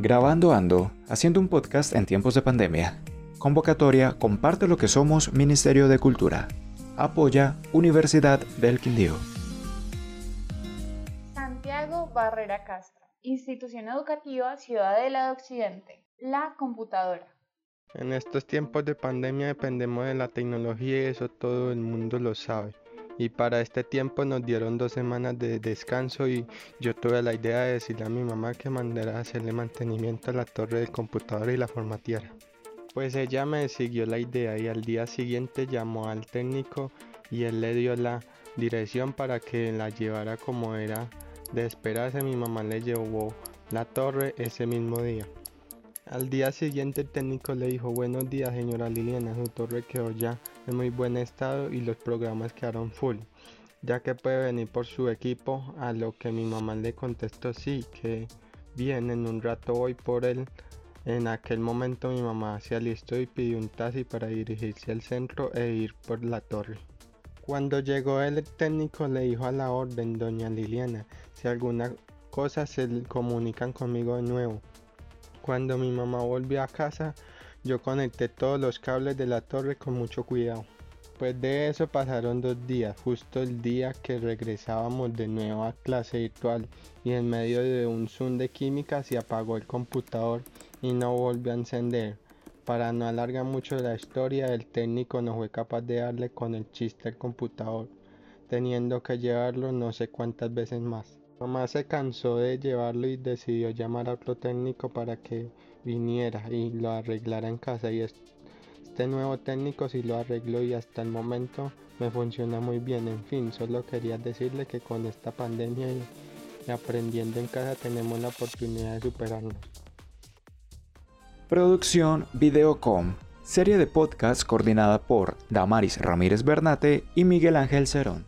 Grabando Ando, haciendo un podcast en tiempos de pandemia. Convocatoria Comparte lo que somos Ministerio de Cultura. Apoya Universidad del Quindío. Santiago Barrera Castro, Institución Educativa Ciudadela de Occidente. La computadora. En estos tiempos de pandemia dependemos de la tecnología y eso todo el mundo lo sabe y para este tiempo nos dieron dos semanas de descanso y yo tuve la idea de decirle a mi mamá que mandara a hacerle mantenimiento a la torre del computador y la formateara. Pues ella me siguió la idea y al día siguiente llamó al técnico y él le dio la dirección para que la llevara como era de esperarse. Mi mamá le llevó la torre ese mismo día. Al día siguiente el técnico le dijo buenos días señora Liliana, su torre quedó ya en muy buen estado y los programas quedaron full, ya que puede venir por su equipo, a lo que mi mamá le contestó sí, que bien, en un rato voy por él. En aquel momento mi mamá se alistó y pidió un taxi para dirigirse al centro e ir por la torre. Cuando llegó el técnico le dijo a la orden, doña Liliana, si alguna cosa se comunican conmigo de nuevo. Cuando mi mamá volvió a casa, yo conecté todos los cables de la torre con mucho cuidado. Pues de eso pasaron dos días, justo el día que regresábamos de nuevo a clase virtual y en medio de un zoom de química se apagó el computador y no volvió a encender. Para no alargar mucho la historia, el técnico no fue capaz de darle con el chiste al computador, teniendo que llevarlo no sé cuántas veces más. Mamá se cansó de llevarlo y decidió llamar a otro técnico para que viniera y lo arreglara en casa y este nuevo técnico sí lo arregló y hasta el momento me funciona muy bien. En fin, solo quería decirle que con esta pandemia y aprendiendo en casa tenemos la oportunidad de superarnos. Producción Videocom, serie de podcast coordinada por Damaris Ramírez Bernate y Miguel Ángel Cerón.